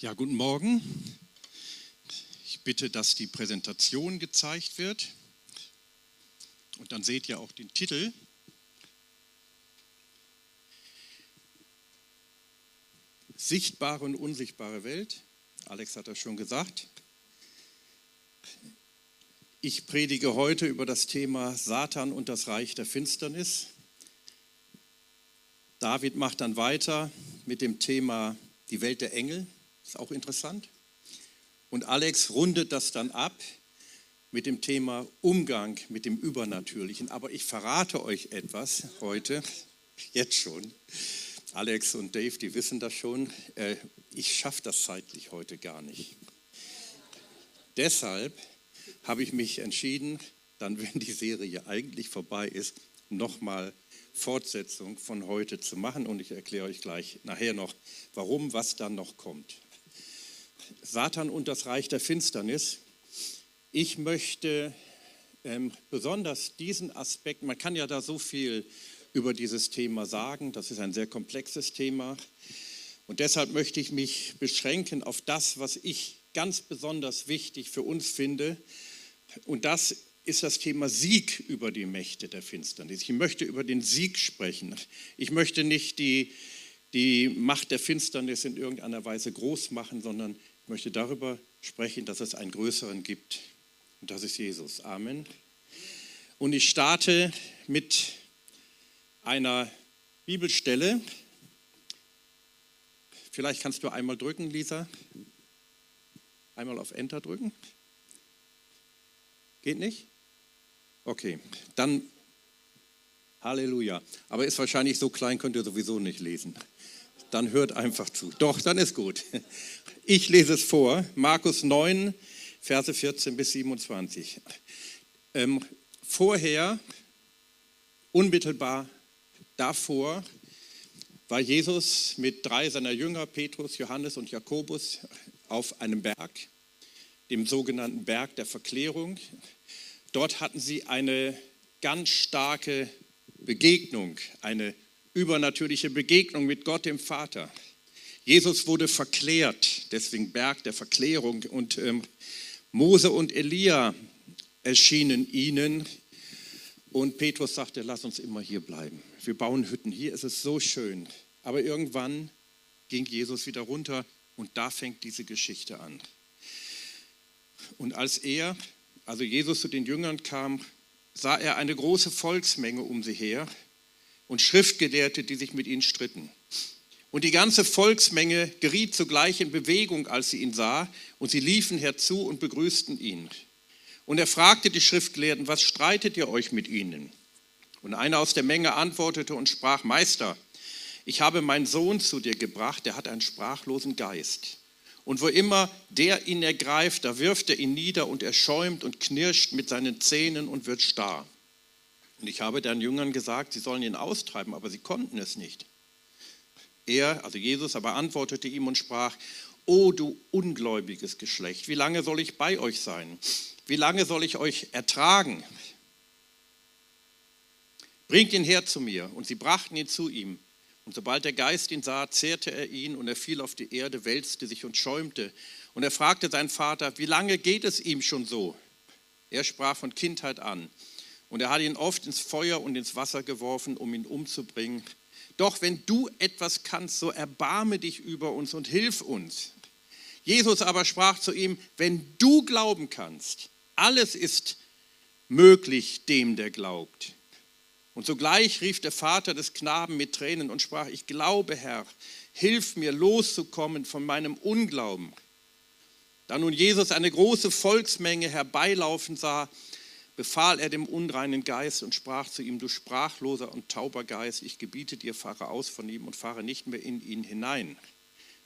Ja, guten Morgen. Ich bitte, dass die Präsentation gezeigt wird. Und dann seht ihr auch den Titel. Sichtbare und unsichtbare Welt. Alex hat das schon gesagt. Ich predige heute über das Thema Satan und das Reich der Finsternis. David macht dann weiter mit dem Thema die Welt der Engel. Ist auch interessant. Und Alex rundet das dann ab mit dem Thema Umgang mit dem Übernatürlichen. Aber ich verrate euch etwas heute, jetzt schon. Alex und Dave, die wissen das schon. Äh, ich schaffe das zeitlich heute gar nicht. Deshalb habe ich mich entschieden, dann, wenn die Serie eigentlich vorbei ist, nochmal Fortsetzung von heute zu machen. Und ich erkläre euch gleich nachher noch, warum, was dann noch kommt. Satan und das Reich der Finsternis. Ich möchte ähm, besonders diesen Aspekt, man kann ja da so viel über dieses Thema sagen, das ist ein sehr komplexes Thema. Und deshalb möchte ich mich beschränken auf das, was ich ganz besonders wichtig für uns finde. Und das ist das Thema Sieg über die Mächte der Finsternis. Ich möchte über den Sieg sprechen. Ich möchte nicht die, die Macht der Finsternis in irgendeiner Weise groß machen, sondern möchte darüber sprechen, dass es einen größeren gibt. Und das ist Jesus. Amen. Und ich starte mit einer Bibelstelle. Vielleicht kannst du einmal drücken, Lisa. Einmal auf Enter drücken. Geht nicht? Okay, dann Halleluja. Aber ist wahrscheinlich so klein, könnt ihr sowieso nicht lesen dann hört einfach zu. Doch, dann ist gut. Ich lese es vor, Markus 9, Verse 14 bis 27. Ähm, vorher, unmittelbar davor, war Jesus mit drei seiner Jünger, Petrus, Johannes und Jakobus, auf einem Berg, dem sogenannten Berg der Verklärung. Dort hatten sie eine ganz starke Begegnung, eine übernatürliche Begegnung mit Gott dem Vater. Jesus wurde verklärt, deswegen Berg der Verklärung. Und ähm, Mose und Elia erschienen ihnen. Und Petrus sagte, lass uns immer hier bleiben. Wir bauen Hütten, hier ist es so schön. Aber irgendwann ging Jesus wieder runter und da fängt diese Geschichte an. Und als er, also Jesus zu den Jüngern kam, sah er eine große Volksmenge um sie her und Schriftgelehrte, die sich mit ihnen stritten. Und die ganze Volksmenge geriet sogleich in Bewegung, als sie ihn sah, und sie liefen herzu und begrüßten ihn. Und er fragte die Schriftgelehrten, was streitet ihr euch mit ihnen? Und einer aus der Menge antwortete und sprach, Meister, ich habe meinen Sohn zu dir gebracht, der hat einen sprachlosen Geist. Und wo immer der ihn ergreift, da wirft er ihn nieder und er schäumt und knirscht mit seinen Zähnen und wird starr. Und ich habe den Jüngern gesagt, sie sollen ihn austreiben, aber sie konnten es nicht. Er, also Jesus, aber antwortete ihm und sprach, O du ungläubiges Geschlecht, wie lange soll ich bei euch sein? Wie lange soll ich euch ertragen? Bringt ihn her zu mir. Und sie brachten ihn zu ihm. Und sobald der Geist ihn sah, zehrte er ihn und er fiel auf die Erde, wälzte sich und schäumte. Und er fragte seinen Vater, wie lange geht es ihm schon so? Er sprach von Kindheit an. Und er hat ihn oft ins Feuer und ins Wasser geworfen, um ihn umzubringen. Doch wenn du etwas kannst, so erbarme dich über uns und hilf uns. Jesus aber sprach zu ihm, wenn du glauben kannst, alles ist möglich dem, der glaubt. Und sogleich rief der Vater des Knaben mit Tränen und sprach, ich glaube, Herr, hilf mir loszukommen von meinem Unglauben. Da nun Jesus eine große Volksmenge herbeilaufen sah, befahl er dem unreinen Geist und sprach zu ihm, du sprachloser und tauber Geist, ich gebiete dir, fahre aus von ihm und fahre nicht mehr in ihn hinein.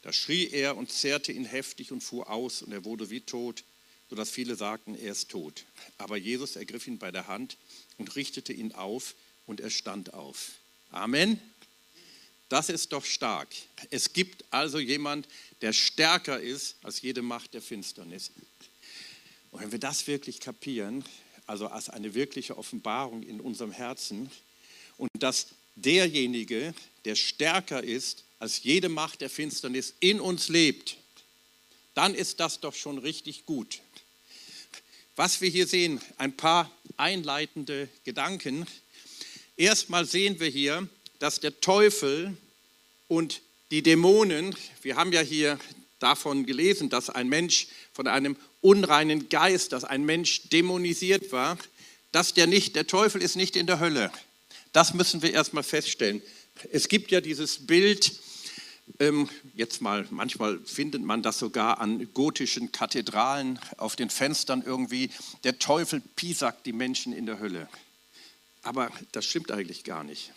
Da schrie er und zerrte ihn heftig und fuhr aus und er wurde wie tot, sodass viele sagten, er ist tot. Aber Jesus ergriff ihn bei der Hand und richtete ihn auf und er stand auf. Amen. Das ist doch stark. Es gibt also jemand, der stärker ist als jede Macht der Finsternis. Und wenn wir das wirklich kapieren, also als eine wirkliche Offenbarung in unserem Herzen. Und dass derjenige, der stärker ist als jede Macht der Finsternis, in uns lebt. dann ist das doch schon richtig gut. Was wir hier sehen, ein paar einleitende Gedanken. Erstmal sehen wir hier, dass der Teufel und die Dämonen, wir haben ja hier davon gelesen, dass ein Mensch von einem unreinen Geist, dass ein Mensch dämonisiert war, dass der nicht, der Teufel ist nicht in der Hölle. Das müssen wir erstmal feststellen. Es gibt ja dieses Bild, ähm, jetzt mal, manchmal findet man das sogar an gotischen Kathedralen auf den Fenstern irgendwie, der Teufel piesackt die Menschen in der Hölle. Aber das stimmt eigentlich gar nicht.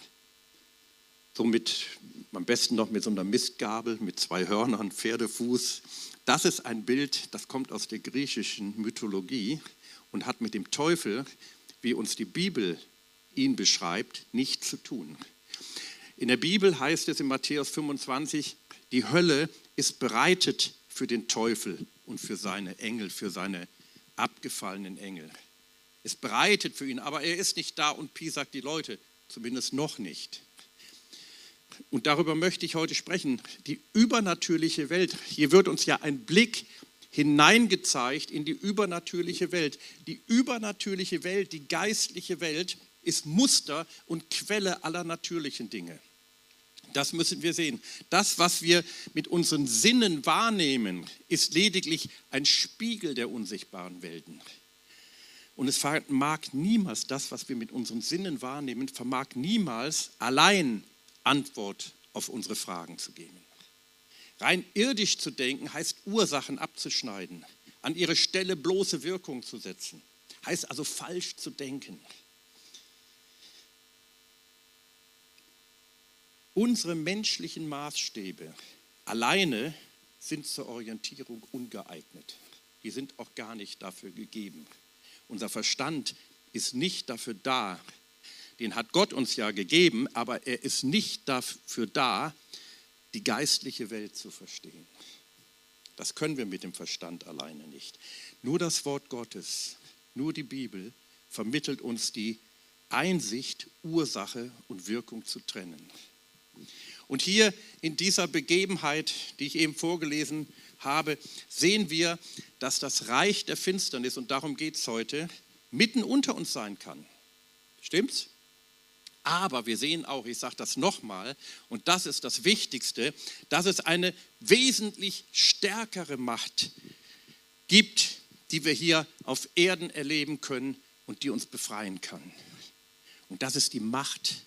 So mit, am besten noch mit so einer Mistgabel, mit zwei Hörnern, Pferdefuß. Das ist ein Bild, das kommt aus der griechischen Mythologie und hat mit dem Teufel, wie uns die Bibel ihn beschreibt, nichts zu tun. In der Bibel heißt es in Matthäus 25, die Hölle ist bereitet für den Teufel und für seine Engel, für seine abgefallenen Engel. Ist bereitet für ihn, aber er ist nicht da und piesackt die Leute, zumindest noch nicht. Und darüber möchte ich heute sprechen. Die übernatürliche Welt. Hier wird uns ja ein Blick hineingezeigt in die übernatürliche Welt. Die übernatürliche Welt, die geistliche Welt ist Muster und Quelle aller natürlichen Dinge. Das müssen wir sehen. Das, was wir mit unseren Sinnen wahrnehmen, ist lediglich ein Spiegel der unsichtbaren Welten. Und es vermag niemals, das, was wir mit unseren Sinnen wahrnehmen, vermag niemals allein Antwort auf unsere Fragen zu geben. Rein irdisch zu denken heißt Ursachen abzuschneiden, an ihre Stelle bloße Wirkung zu setzen, heißt also falsch zu denken. Unsere menschlichen Maßstäbe alleine sind zur Orientierung ungeeignet. Die sind auch gar nicht dafür gegeben. Unser Verstand ist nicht dafür da, den hat Gott uns ja gegeben, aber er ist nicht dafür da, die geistliche Welt zu verstehen. Das können wir mit dem Verstand alleine nicht. Nur das Wort Gottes, nur die Bibel vermittelt uns die Einsicht, Ursache und Wirkung zu trennen. Und hier in dieser Begebenheit, die ich eben vorgelesen habe, sehen wir, dass das Reich der Finsternis, und darum geht es heute, mitten unter uns sein kann. Stimmt's? Aber wir sehen auch, ich sage das nochmal, und das ist das Wichtigste, dass es eine wesentlich stärkere Macht gibt, die wir hier auf Erden erleben können und die uns befreien kann. Und das ist die Macht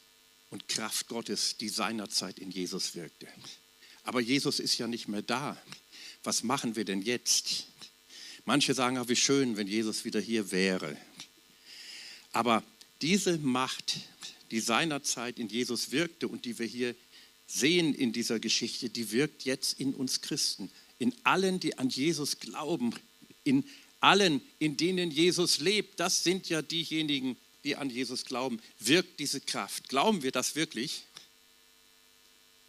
und Kraft Gottes, die seinerzeit in Jesus wirkte. Aber Jesus ist ja nicht mehr da. Was machen wir denn jetzt? Manche sagen, ach, wie schön, wenn Jesus wieder hier wäre. Aber diese Macht, die seinerzeit in Jesus wirkte und die wir hier sehen in dieser Geschichte, die wirkt jetzt in uns Christen, in allen, die an Jesus glauben, in allen, in denen Jesus lebt. Das sind ja diejenigen, die an Jesus glauben, wirkt diese Kraft. Glauben wir das wirklich?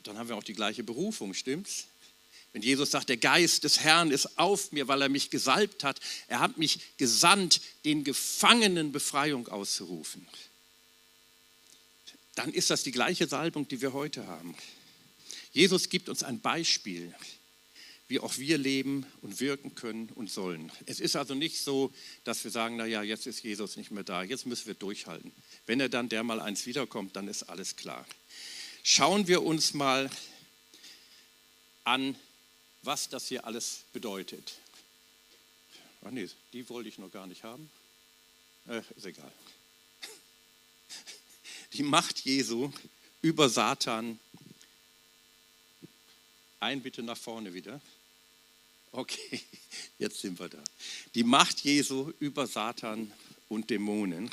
Dann haben wir auch die gleiche Berufung, stimmt's? Wenn Jesus sagt, der Geist des Herrn ist auf mir, weil er mich gesalbt hat, er hat mich gesandt, den Gefangenen Befreiung auszurufen, dann ist das die gleiche Salbung, die wir heute haben. Jesus gibt uns ein Beispiel wie auch wir leben und wirken können und sollen. Es ist also nicht so, dass wir sagen, naja, jetzt ist Jesus nicht mehr da, jetzt müssen wir durchhalten. Wenn er dann der mal eins wiederkommt, dann ist alles klar. Schauen wir uns mal an, was das hier alles bedeutet. Ach nee, die wollte ich noch gar nicht haben. Äh, ist egal. Die Macht Jesu über Satan. Ein bitte nach vorne wieder. Okay, jetzt sind wir da. Die Macht Jesu über Satan und Dämonen.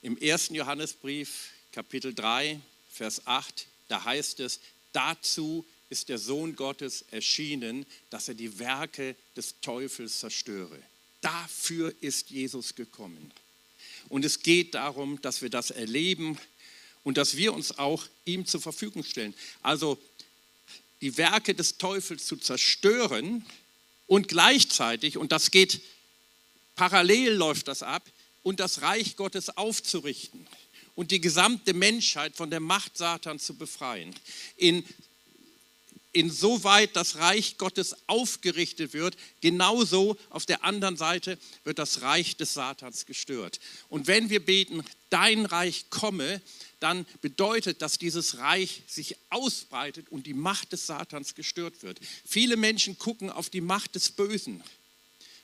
Im ersten Johannesbrief, Kapitel 3, Vers 8, da heißt es, dazu ist der Sohn Gottes erschienen, dass er die Werke des Teufels zerstöre. Dafür ist Jesus gekommen. Und es geht darum, dass wir das erleben und dass wir uns auch ihm zur Verfügung stellen. Also die Werke des Teufels zu zerstören und gleichzeitig, und das geht parallel läuft das ab, und das Reich Gottes aufzurichten und die gesamte Menschheit von der Macht Satans zu befreien. In insoweit das Reich Gottes aufgerichtet wird, genauso auf der anderen Seite wird das Reich des Satans gestört. Und wenn wir beten, dein Reich komme, dann bedeutet, dass dieses Reich sich ausbreitet und die Macht des Satans gestört wird. Viele Menschen gucken auf die Macht des Bösen.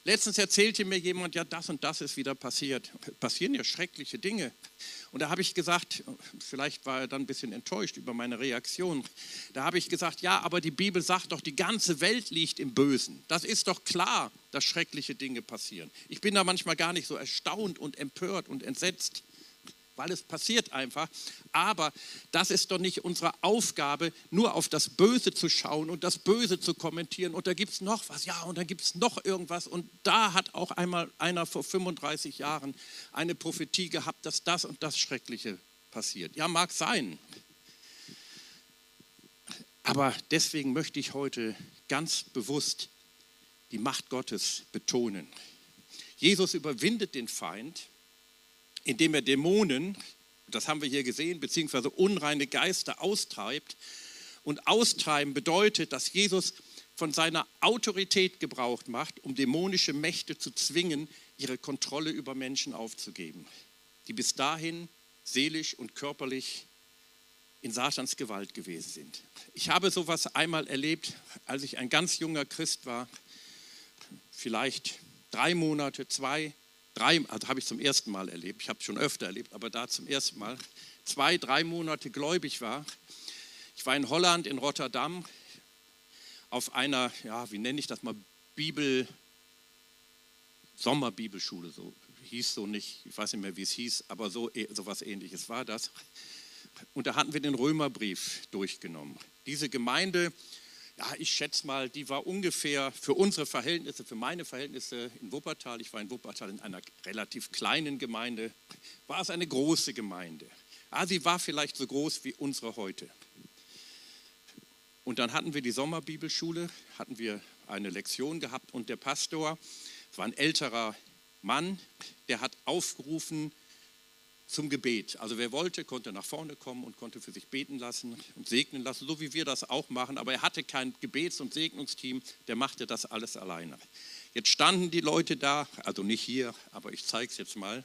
Letztens erzählte mir jemand, ja, das und das ist wieder passiert. Passieren ja schreckliche Dinge. Und da habe ich gesagt, vielleicht war er dann ein bisschen enttäuscht über meine Reaktion. Da habe ich gesagt, ja, aber die Bibel sagt doch, die ganze Welt liegt im Bösen. Das ist doch klar, dass schreckliche Dinge passieren. Ich bin da manchmal gar nicht so erstaunt und empört und entsetzt weil es passiert einfach. Aber das ist doch nicht unsere Aufgabe, nur auf das Böse zu schauen und das Böse zu kommentieren. Und da gibt es noch was, ja, und da gibt es noch irgendwas. Und da hat auch einmal einer vor 35 Jahren eine Prophetie gehabt, dass das und das Schreckliche passiert. Ja, mag sein. Aber deswegen möchte ich heute ganz bewusst die Macht Gottes betonen. Jesus überwindet den Feind indem er Dämonen, das haben wir hier gesehen, beziehungsweise unreine Geister austreibt. Und austreiben bedeutet, dass Jesus von seiner Autorität Gebrauch macht, um dämonische Mächte zu zwingen, ihre Kontrolle über Menschen aufzugeben, die bis dahin seelisch und körperlich in Satans Gewalt gewesen sind. Ich habe sowas einmal erlebt, als ich ein ganz junger Christ war, vielleicht drei Monate, zwei drei, also habe ich zum ersten Mal erlebt, ich habe es schon öfter erlebt, aber da zum ersten Mal, zwei, drei Monate gläubig war. Ich war in Holland, in Rotterdam, auf einer, ja, wie nenne ich das mal, Bibel, Sommerbibelschule, so hieß so nicht, ich weiß nicht mehr, wie es hieß, aber so was ähnliches war das. Und da hatten wir den Römerbrief durchgenommen. Diese Gemeinde ja, ich schätze mal, die war ungefähr für unsere Verhältnisse, für meine Verhältnisse in Wuppertal, ich war in Wuppertal in einer relativ kleinen Gemeinde, war es eine große Gemeinde. Ja, sie war vielleicht so groß wie unsere heute. Und dann hatten wir die Sommerbibelschule, hatten wir eine Lektion gehabt und der Pastor, es war ein älterer Mann, der hat aufgerufen, zum Gebet. Also wer wollte, konnte nach vorne kommen und konnte für sich beten lassen und segnen lassen, so wie wir das auch machen. Aber er hatte kein Gebets- und Segnungsteam, der machte das alles alleine. Jetzt standen die Leute da, also nicht hier, aber ich zeige es jetzt mal.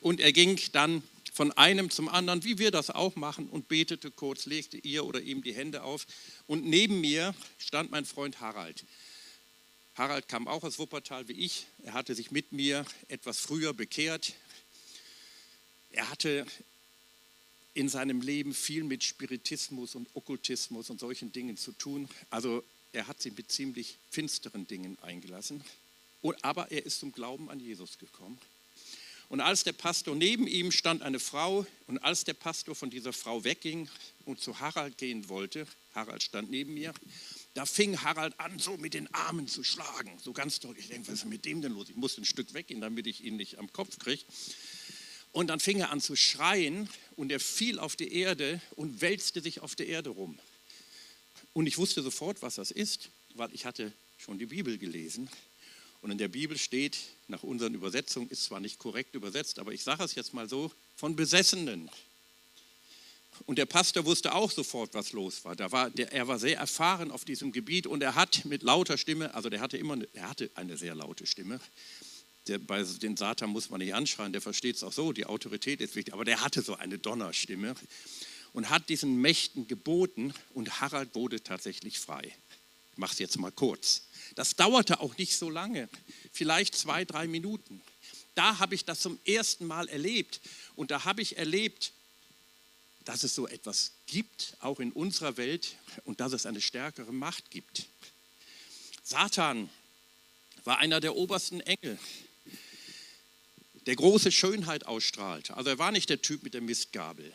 Und er ging dann von einem zum anderen, wie wir das auch machen, und betete kurz, legte ihr oder ihm die Hände auf. Und neben mir stand mein Freund Harald. Harald kam auch aus Wuppertal wie ich. Er hatte sich mit mir etwas früher bekehrt, er hatte in seinem Leben viel mit Spiritismus und Okkultismus und solchen Dingen zu tun. Also er hat sich mit ziemlich finsteren Dingen eingelassen. Aber er ist zum Glauben an Jesus gekommen. Und als der Pastor neben ihm stand eine Frau und als der Pastor von dieser Frau wegging und zu Harald gehen wollte, Harald stand neben mir, da fing Harald an, so mit den Armen zu schlagen, so ganz deutlich. Ich denke, was ist mit dem denn los? Ich muss ein Stück weggehen, damit ich ihn nicht am Kopf kriege. Und dann fing er an zu schreien und er fiel auf die Erde und wälzte sich auf der Erde rum. Und ich wusste sofort, was das ist, weil ich hatte schon die Bibel gelesen. Und in der Bibel steht, nach unseren Übersetzungen, ist zwar nicht korrekt übersetzt, aber ich sage es jetzt mal so, von Besessenen. Und der Pastor wusste auch sofort, was los war. Da war der, er war sehr erfahren auf diesem Gebiet und er hat mit lauter Stimme, also der hatte immer, eine, er hatte eine sehr laute Stimme, der, bei den Satan muss man nicht anschreien, der versteht es auch so, die Autorität ist wichtig, aber der hatte so eine Donnerstimme und hat diesen Mächten geboten und Harald wurde tatsächlich frei. Ich mache es jetzt mal kurz. Das dauerte auch nicht so lange, vielleicht zwei, drei Minuten. Da habe ich das zum ersten Mal erlebt und da habe ich erlebt, dass es so etwas gibt, auch in unserer Welt, und dass es eine stärkere Macht gibt. Satan war einer der obersten Engel der große Schönheit ausstrahlte. Also er war nicht der Typ mit der Mistgabel.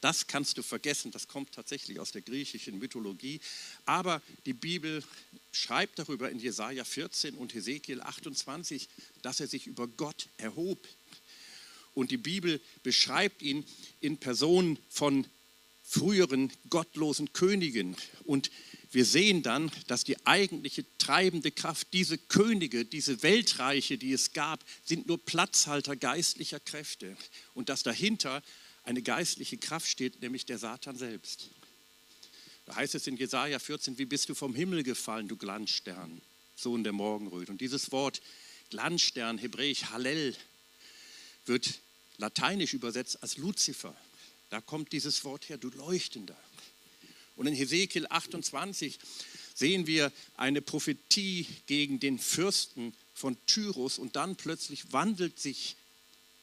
Das kannst du vergessen, das kommt tatsächlich aus der griechischen Mythologie. Aber die Bibel schreibt darüber in Jesaja 14 und Hesekiel 28, dass er sich über Gott erhob. Und die Bibel beschreibt ihn in Person von früheren gottlosen Königen. Und wir sehen dann, dass die eigentliche treibende Kraft, diese Könige, diese Weltreiche, die es gab, sind nur Platzhalter geistlicher Kräfte und dass dahinter eine geistliche Kraft steht, nämlich der Satan selbst. Da heißt es in Jesaja 14, wie bist du vom Himmel gefallen, du Glanzstern, Sohn der Morgenröte. Und dieses Wort Glanzstern, hebräisch Hallel, wird lateinisch übersetzt als Luzifer. Da kommt dieses Wort her, du Leuchtender. Und in Hesekiel 28 sehen wir eine Prophetie gegen den Fürsten von Tyrus und dann plötzlich wandelt sich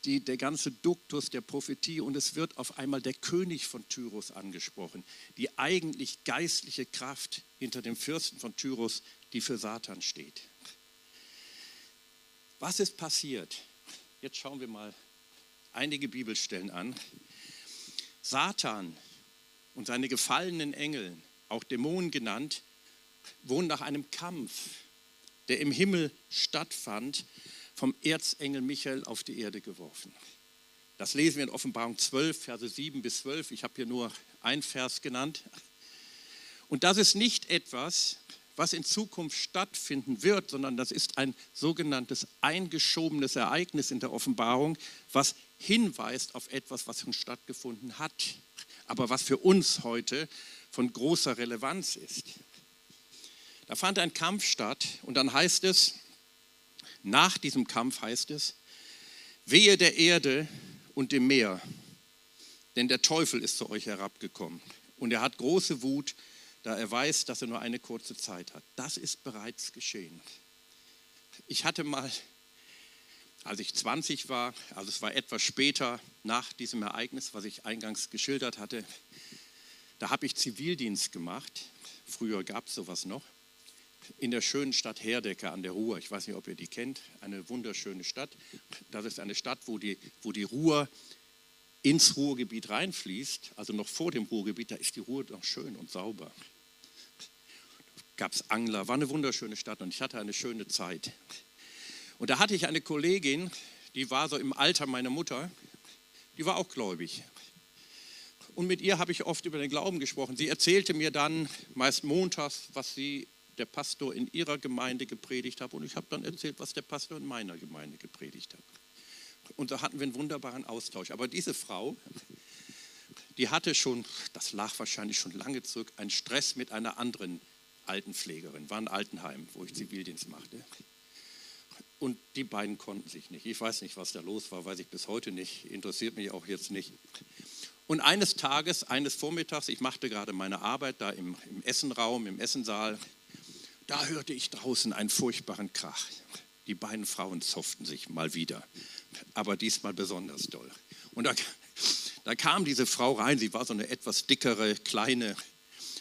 die, der ganze Duktus der Prophetie und es wird auf einmal der König von Tyrus angesprochen, die eigentlich geistliche Kraft hinter dem Fürsten von Tyrus, die für Satan steht. Was ist passiert? Jetzt schauen wir mal einige Bibelstellen an. Satan und seine gefallenen Engel, auch Dämonen genannt, wurden nach einem Kampf, der im Himmel stattfand, vom Erzengel Michael auf die Erde geworfen. Das lesen wir in Offenbarung 12, Verse 7 bis 12. Ich habe hier nur ein Vers genannt. Und das ist nicht etwas, was in Zukunft stattfinden wird, sondern das ist ein sogenanntes eingeschobenes Ereignis in der Offenbarung, was hinweist auf etwas, was schon stattgefunden hat, aber was für uns heute von großer Relevanz ist. Da fand ein Kampf statt und dann heißt es, nach diesem Kampf heißt es, wehe der Erde und dem Meer, denn der Teufel ist zu euch herabgekommen und er hat große Wut, da er weiß, dass er nur eine kurze Zeit hat. Das ist bereits geschehen. Ich hatte mal, als ich 20 war, also es war etwas später nach diesem Ereignis, was ich eingangs geschildert hatte, da habe ich Zivildienst gemacht. Früher gab es sowas noch in der schönen Stadt Herdecke an der Ruhr. Ich weiß nicht, ob ihr die kennt. Eine wunderschöne Stadt. Das ist eine Stadt, wo die, wo die Ruhr ins Ruhrgebiet reinfließt. Also noch vor dem Ruhrgebiet, da ist die Ruhr noch schön und sauber. Gab es Angler, war eine wunderschöne Stadt und ich hatte eine schöne Zeit. Und da hatte ich eine Kollegin, die war so im Alter meiner Mutter, die war auch gläubig. Und mit ihr habe ich oft über den Glauben gesprochen. Sie erzählte mir dann meist montags, was sie der Pastor in ihrer Gemeinde gepredigt hat und ich habe dann erzählt, was der Pastor in meiner Gemeinde gepredigt hat. Und da hatten wir einen wunderbaren Austausch. Aber diese Frau, die hatte schon, das lag wahrscheinlich schon lange zurück, einen Stress mit einer anderen Altenpflegerin, war ein Altenheim, wo ich Zivildienst machte. Und die beiden konnten sich nicht. Ich weiß nicht, was da los war, weiß ich bis heute nicht, interessiert mich auch jetzt nicht. Und eines Tages, eines Vormittags, ich machte gerade meine Arbeit da im, im Essenraum, im Essensaal, da hörte ich draußen einen furchtbaren Krach. Die beiden Frauen zofften sich mal wieder, aber diesmal besonders doll. Und da, da kam diese Frau rein, sie war so eine etwas dickere, kleine,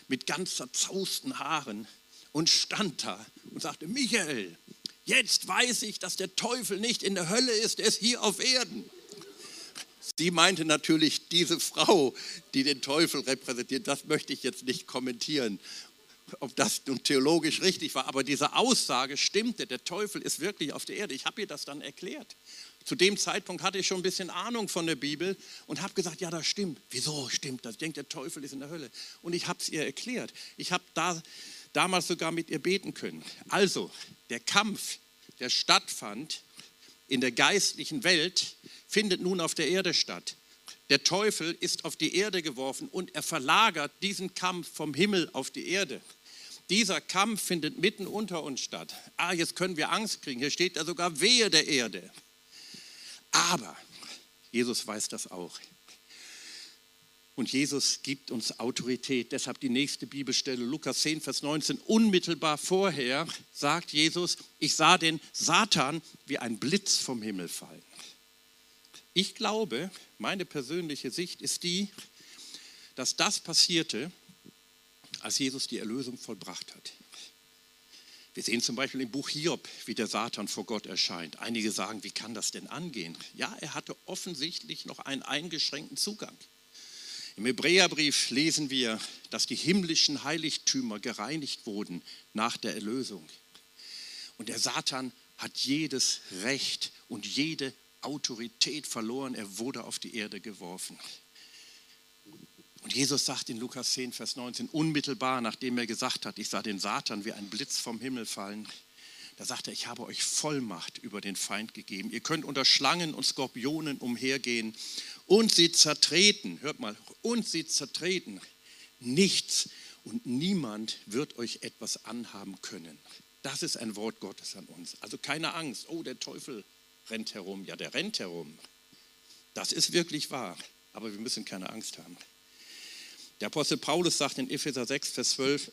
mit ganz zerzausten Haaren und stand da und sagte, Michael, jetzt weiß ich, dass der Teufel nicht in der Hölle ist, er ist hier auf Erden. Sie meinte natürlich diese Frau, die den Teufel repräsentiert, das möchte ich jetzt nicht kommentieren ob das nun theologisch richtig war, aber diese Aussage stimmte, der Teufel ist wirklich auf der Erde. Ich habe ihr das dann erklärt. Zu dem Zeitpunkt hatte ich schon ein bisschen Ahnung von der Bibel und habe gesagt, ja, das stimmt. Wieso stimmt das? Ich denke, der Teufel ist in der Hölle. Und ich habe es ihr erklärt. Ich habe da, damals sogar mit ihr beten können. Also, der Kampf, der stattfand in der geistlichen Welt, findet nun auf der Erde statt. Der Teufel ist auf die Erde geworfen und er verlagert diesen Kampf vom Himmel auf die Erde. Dieser Kampf findet mitten unter uns statt. Ah, jetzt können wir Angst kriegen. Hier steht da sogar Wehe der Erde. Aber Jesus weiß das auch. Und Jesus gibt uns Autorität. Deshalb die nächste Bibelstelle, Lukas 10, Vers 19. Unmittelbar vorher sagt Jesus, ich sah den Satan wie ein Blitz vom Himmel fallen. Ich glaube, meine persönliche Sicht ist die, dass das passierte, als Jesus die Erlösung vollbracht hat. Wir sehen zum Beispiel im Buch Hiob, wie der Satan vor Gott erscheint. Einige sagen, wie kann das denn angehen? Ja, er hatte offensichtlich noch einen eingeschränkten Zugang. Im Hebräerbrief lesen wir, dass die himmlischen Heiligtümer gereinigt wurden nach der Erlösung. Und der Satan hat jedes Recht und jede Autorität verloren. Er wurde auf die Erde geworfen. Und Jesus sagt in Lukas 10, Vers 19, unmittelbar nachdem er gesagt hat, ich sah den Satan wie ein Blitz vom Himmel fallen, da sagt er, ich habe euch Vollmacht über den Feind gegeben. Ihr könnt unter Schlangen und Skorpionen umhergehen und sie zertreten. Hört mal, und sie zertreten. Nichts und niemand wird euch etwas anhaben können. Das ist ein Wort Gottes an uns. Also keine Angst, oh, der Teufel rennt herum. Ja, der rennt herum. Das ist wirklich wahr, aber wir müssen keine Angst haben. Der Apostel Paulus sagt in Epheser 6, Vers 12,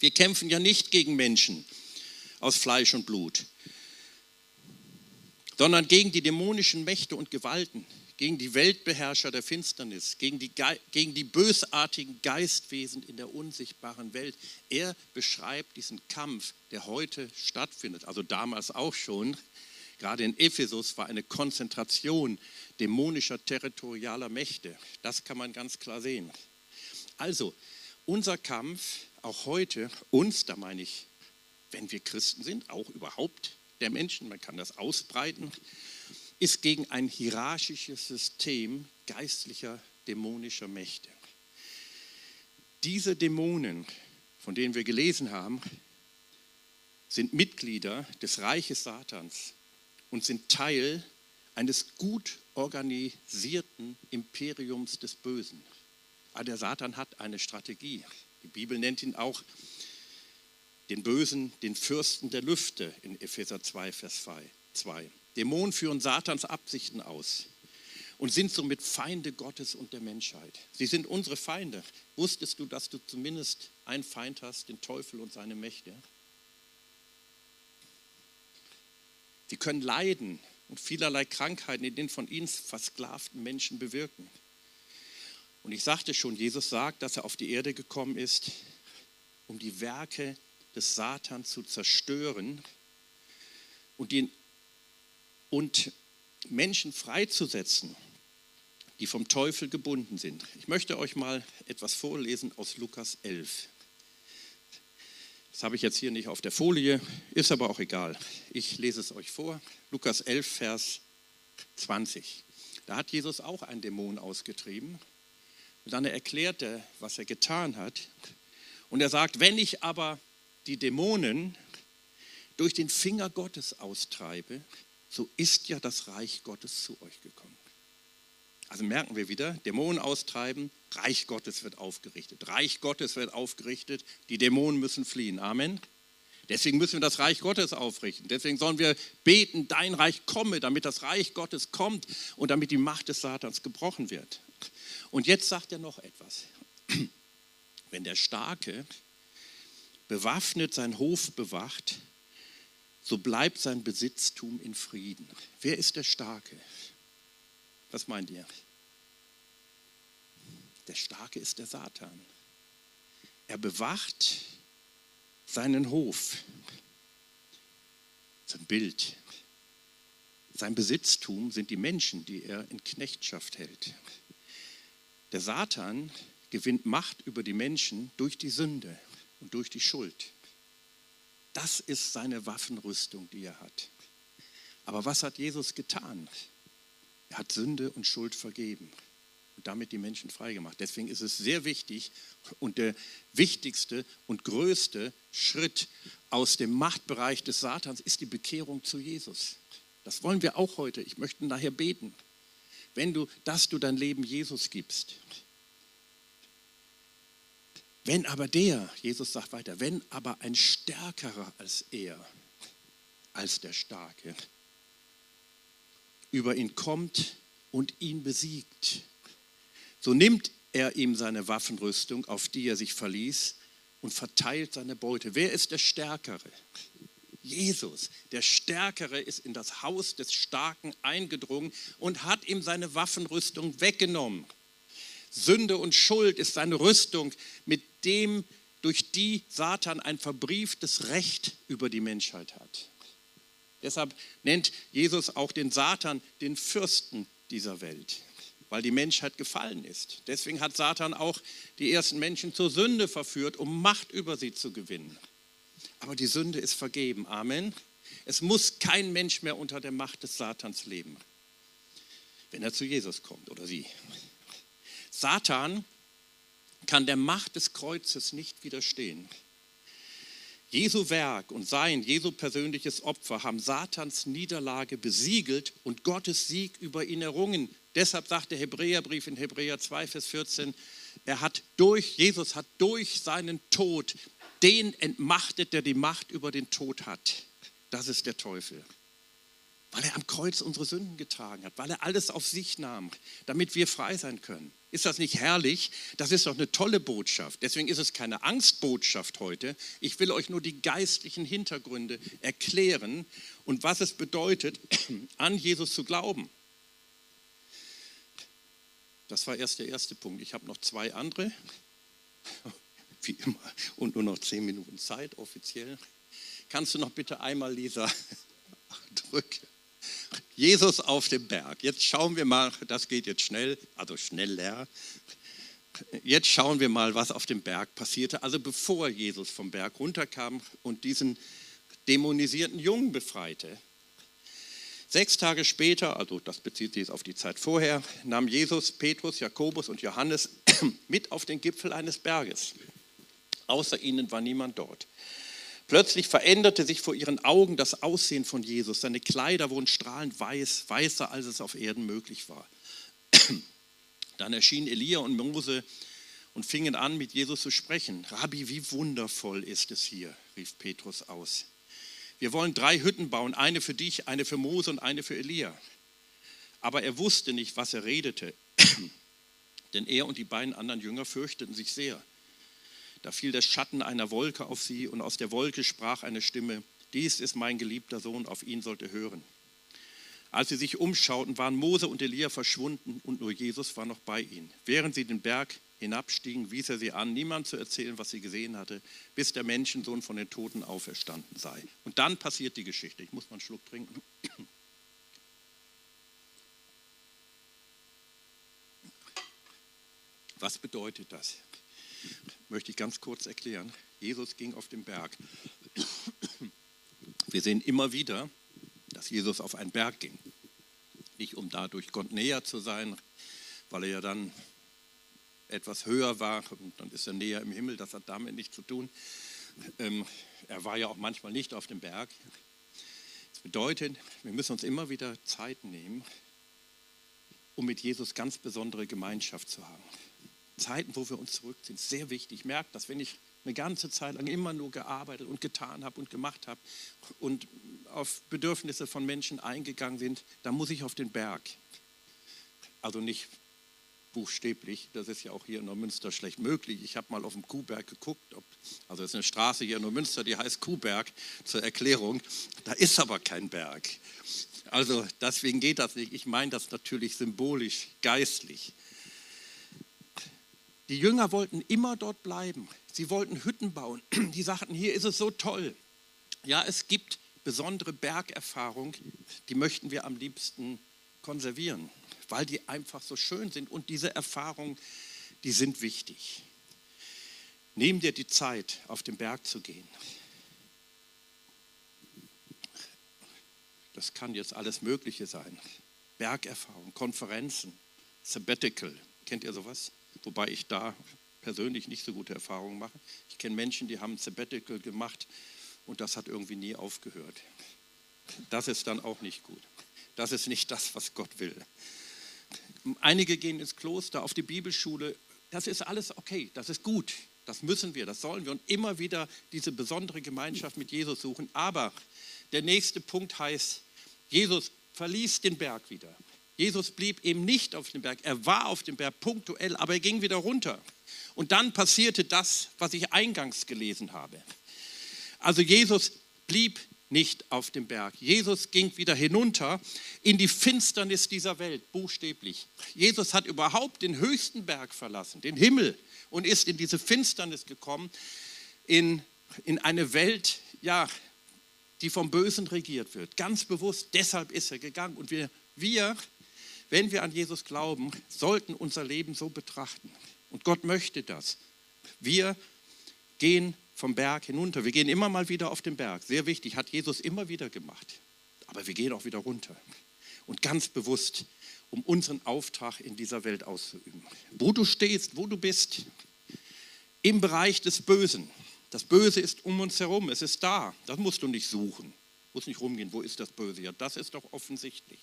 wir kämpfen ja nicht gegen Menschen aus Fleisch und Blut, sondern gegen die dämonischen Mächte und Gewalten, gegen die Weltbeherrscher der Finsternis, gegen die, gegen die bösartigen Geistwesen in der unsichtbaren Welt. Er beschreibt diesen Kampf, der heute stattfindet, also damals auch schon. Gerade in Ephesus war eine Konzentration dämonischer territorialer Mächte. Das kann man ganz klar sehen. Also, unser Kampf, auch heute, uns, da meine ich, wenn wir Christen sind, auch überhaupt der Menschen, man kann das ausbreiten, ist gegen ein hierarchisches System geistlicher, dämonischer Mächte. Diese Dämonen, von denen wir gelesen haben, sind Mitglieder des Reiches Satans und sind Teil eines gut organisierten Imperiums des Bösen. Aber ah, der Satan hat eine Strategie. Die Bibel nennt ihn auch den Bösen, den Fürsten der Lüfte in Epheser 2, Vers 2. Dämonen führen Satans Absichten aus und sind somit Feinde Gottes und der Menschheit. Sie sind unsere Feinde. Wusstest du, dass du zumindest einen Feind hast, den Teufel und seine Mächte? Sie können Leiden und vielerlei Krankheiten in den von ihnen versklavten Menschen bewirken. Und ich sagte schon, Jesus sagt, dass er auf die Erde gekommen ist, um die Werke des Satans zu zerstören und, die, und Menschen freizusetzen, die vom Teufel gebunden sind. Ich möchte euch mal etwas vorlesen aus Lukas 11. Das habe ich jetzt hier nicht auf der Folie, ist aber auch egal. Ich lese es euch vor. Lukas 11, Vers 20. Da hat Jesus auch einen Dämon ausgetrieben. Und dann erklärt er, was er getan hat. Und er sagt, wenn ich aber die Dämonen durch den Finger Gottes austreibe, so ist ja das Reich Gottes zu euch gekommen. Also merken wir wieder, Dämonen austreiben, Reich Gottes wird aufgerichtet. Reich Gottes wird aufgerichtet, die Dämonen müssen fliehen. Amen. Deswegen müssen wir das Reich Gottes aufrichten. Deswegen sollen wir beten, dein Reich komme, damit das Reich Gottes kommt und damit die Macht des Satans gebrochen wird. Und jetzt sagt er noch etwas. Wenn der Starke bewaffnet seinen Hof bewacht, so bleibt sein Besitztum in Frieden. Wer ist der Starke? Was meint ihr? Der Starke ist der Satan. Er bewacht seinen Hof, sein Bild. Sein Besitztum sind die Menschen, die er in Knechtschaft hält. Der Satan gewinnt Macht über die Menschen durch die Sünde und durch die Schuld. Das ist seine Waffenrüstung, die er hat. Aber was hat Jesus getan? Er hat Sünde und Schuld vergeben und damit die Menschen freigemacht. Deswegen ist es sehr wichtig und der wichtigste und größte Schritt aus dem Machtbereich des Satans ist die Bekehrung zu Jesus. Das wollen wir auch heute. Ich möchte nachher beten. Wenn du, dass du dein Leben Jesus gibst, wenn aber der, Jesus sagt weiter, wenn aber ein Stärkerer als er, als der Starke, über ihn kommt und ihn besiegt, so nimmt er ihm seine Waffenrüstung, auf die er sich verließ, und verteilt seine Beute. Wer ist der Stärkere? Jesus, der Stärkere, ist in das Haus des Starken eingedrungen und hat ihm seine Waffenrüstung weggenommen. Sünde und Schuld ist seine Rüstung, mit dem, durch die Satan ein verbrieftes Recht über die Menschheit hat. Deshalb nennt Jesus auch den Satan den Fürsten dieser Welt, weil die Menschheit gefallen ist. Deswegen hat Satan auch die ersten Menschen zur Sünde verführt, um Macht über sie zu gewinnen. Aber die Sünde ist vergeben. Amen. Es muss kein Mensch mehr unter der Macht des Satans leben, wenn er zu Jesus kommt oder sie. Satan kann der Macht des Kreuzes nicht widerstehen. Jesu Werk und sein, Jesu persönliches Opfer haben Satans Niederlage besiegelt und Gottes Sieg über ihn errungen. Deshalb sagt der Hebräerbrief in Hebräer 2, Vers 14, Er hat durch, Jesus hat durch seinen Tod den entmachtet, der die Macht über den Tod hat. Das ist der Teufel. Weil er am Kreuz unsere Sünden getragen hat, weil er alles auf sich nahm, damit wir frei sein können. Ist das nicht herrlich? Das ist doch eine tolle Botschaft. Deswegen ist es keine Angstbotschaft heute. Ich will euch nur die geistlichen Hintergründe erklären und was es bedeutet, an Jesus zu glauben. Das war erst der erste Punkt. Ich habe noch zwei andere, wie immer, und nur noch zehn Minuten Zeit offiziell. Kannst du noch bitte einmal, Lisa, drücken? Jesus auf dem Berg. Jetzt schauen wir mal, das geht jetzt schnell, also schneller. Jetzt schauen wir mal, was auf dem Berg passierte. Also bevor Jesus vom Berg runterkam und diesen dämonisierten Jungen befreite. Sechs Tage später, also das bezieht sich jetzt auf die Zeit vorher, nahm Jesus Petrus, Jakobus und Johannes mit auf den Gipfel eines Berges. Außer ihnen war niemand dort. Plötzlich veränderte sich vor ihren Augen das Aussehen von Jesus. Seine Kleider wurden strahlend weiß, weißer als es auf Erden möglich war. Dann erschienen Elia und Mose und fingen an, mit Jesus zu sprechen. Rabbi, wie wundervoll ist es hier, rief Petrus aus. Wir wollen drei Hütten bauen, eine für dich, eine für Mose und eine für Elia. Aber er wusste nicht, was er redete, denn er und die beiden anderen Jünger fürchteten sich sehr. Da fiel der Schatten einer Wolke auf sie und aus der Wolke sprach eine Stimme, dies ist mein geliebter Sohn, auf ihn sollt ihr hören. Als sie sich umschauten, waren Mose und Elia verschwunden und nur Jesus war noch bei ihnen. Während sie den Berg hinabstiegen, wies er sie an, niemand zu erzählen, was sie gesehen hatte, bis der Menschensohn von den Toten auferstanden sei. Und dann passiert die Geschichte. Ich muss mal einen Schluck trinken. Was bedeutet das? Möchte ich ganz kurz erklären. Jesus ging auf den Berg. Wir sehen immer wieder, dass Jesus auf einen Berg ging. Nicht um dadurch Gott näher zu sein, weil er ja dann etwas höher war und dann ist er näher im Himmel, das hat damit nichts zu tun. Ähm, er war ja auch manchmal nicht auf dem Berg. Das bedeutet, wir müssen uns immer wieder Zeit nehmen, um mit Jesus ganz besondere Gemeinschaft zu haben. Zeiten, wo wir uns zurückziehen, sehr wichtig. Ich merke das, wenn ich eine ganze Zeit lang immer nur gearbeitet und getan habe und gemacht habe und auf Bedürfnisse von Menschen eingegangen sind, dann muss ich auf den Berg. Also nicht buchstäblich, das ist ja auch hier in Neumünster schlecht möglich. Ich habe mal auf dem Kuhberg geguckt, ob, also es ist eine Straße hier in Neumünster, die heißt Kuhberg zur Erklärung. Da ist aber kein Berg. Also deswegen geht das nicht. Ich meine das natürlich symbolisch, geistlich. Die Jünger wollten immer dort bleiben. Sie wollten Hütten bauen. Die sagten, hier ist es so toll. Ja, es gibt besondere Bergerfahrungen, die möchten wir am liebsten konservieren weil die einfach so schön sind. Und diese Erfahrungen, die sind wichtig. Nimm dir die Zeit, auf den Berg zu gehen. Das kann jetzt alles Mögliche sein. Bergerfahrung, Konferenzen, Sabbatical. Kennt ihr sowas? Wobei ich da persönlich nicht so gute Erfahrungen mache. Ich kenne Menschen, die haben Sabbatical gemacht und das hat irgendwie nie aufgehört. Das ist dann auch nicht gut. Das ist nicht das, was Gott will. Einige gehen ins Kloster, auf die Bibelschule. Das ist alles okay, das ist gut. Das müssen wir, das sollen wir und immer wieder diese besondere Gemeinschaft mit Jesus suchen. Aber der nächste Punkt heißt, Jesus verließ den Berg wieder. Jesus blieb eben nicht auf dem Berg. Er war auf dem Berg punktuell, aber er ging wieder runter. Und dann passierte das, was ich eingangs gelesen habe. Also Jesus blieb nicht auf dem Berg. Jesus ging wieder hinunter in die Finsternis dieser Welt, buchstäblich. Jesus hat überhaupt den höchsten Berg verlassen, den Himmel, und ist in diese Finsternis gekommen, in, in eine Welt, ja, die vom Bösen regiert wird. Ganz bewusst, deshalb ist er gegangen. Und wir, wir, wenn wir an Jesus glauben, sollten unser Leben so betrachten. Und Gott möchte das. Wir gehen vom Berg hinunter. Wir gehen immer mal wieder auf den Berg. Sehr wichtig, hat Jesus immer wieder gemacht. Aber wir gehen auch wieder runter. Und ganz bewusst, um unseren Auftrag in dieser Welt auszuüben. Wo du stehst, wo du bist, im Bereich des Bösen. Das Böse ist um uns herum, es ist da. Das musst du nicht suchen. Du musst nicht rumgehen, wo ist das Böse? Ja, das ist doch offensichtlich.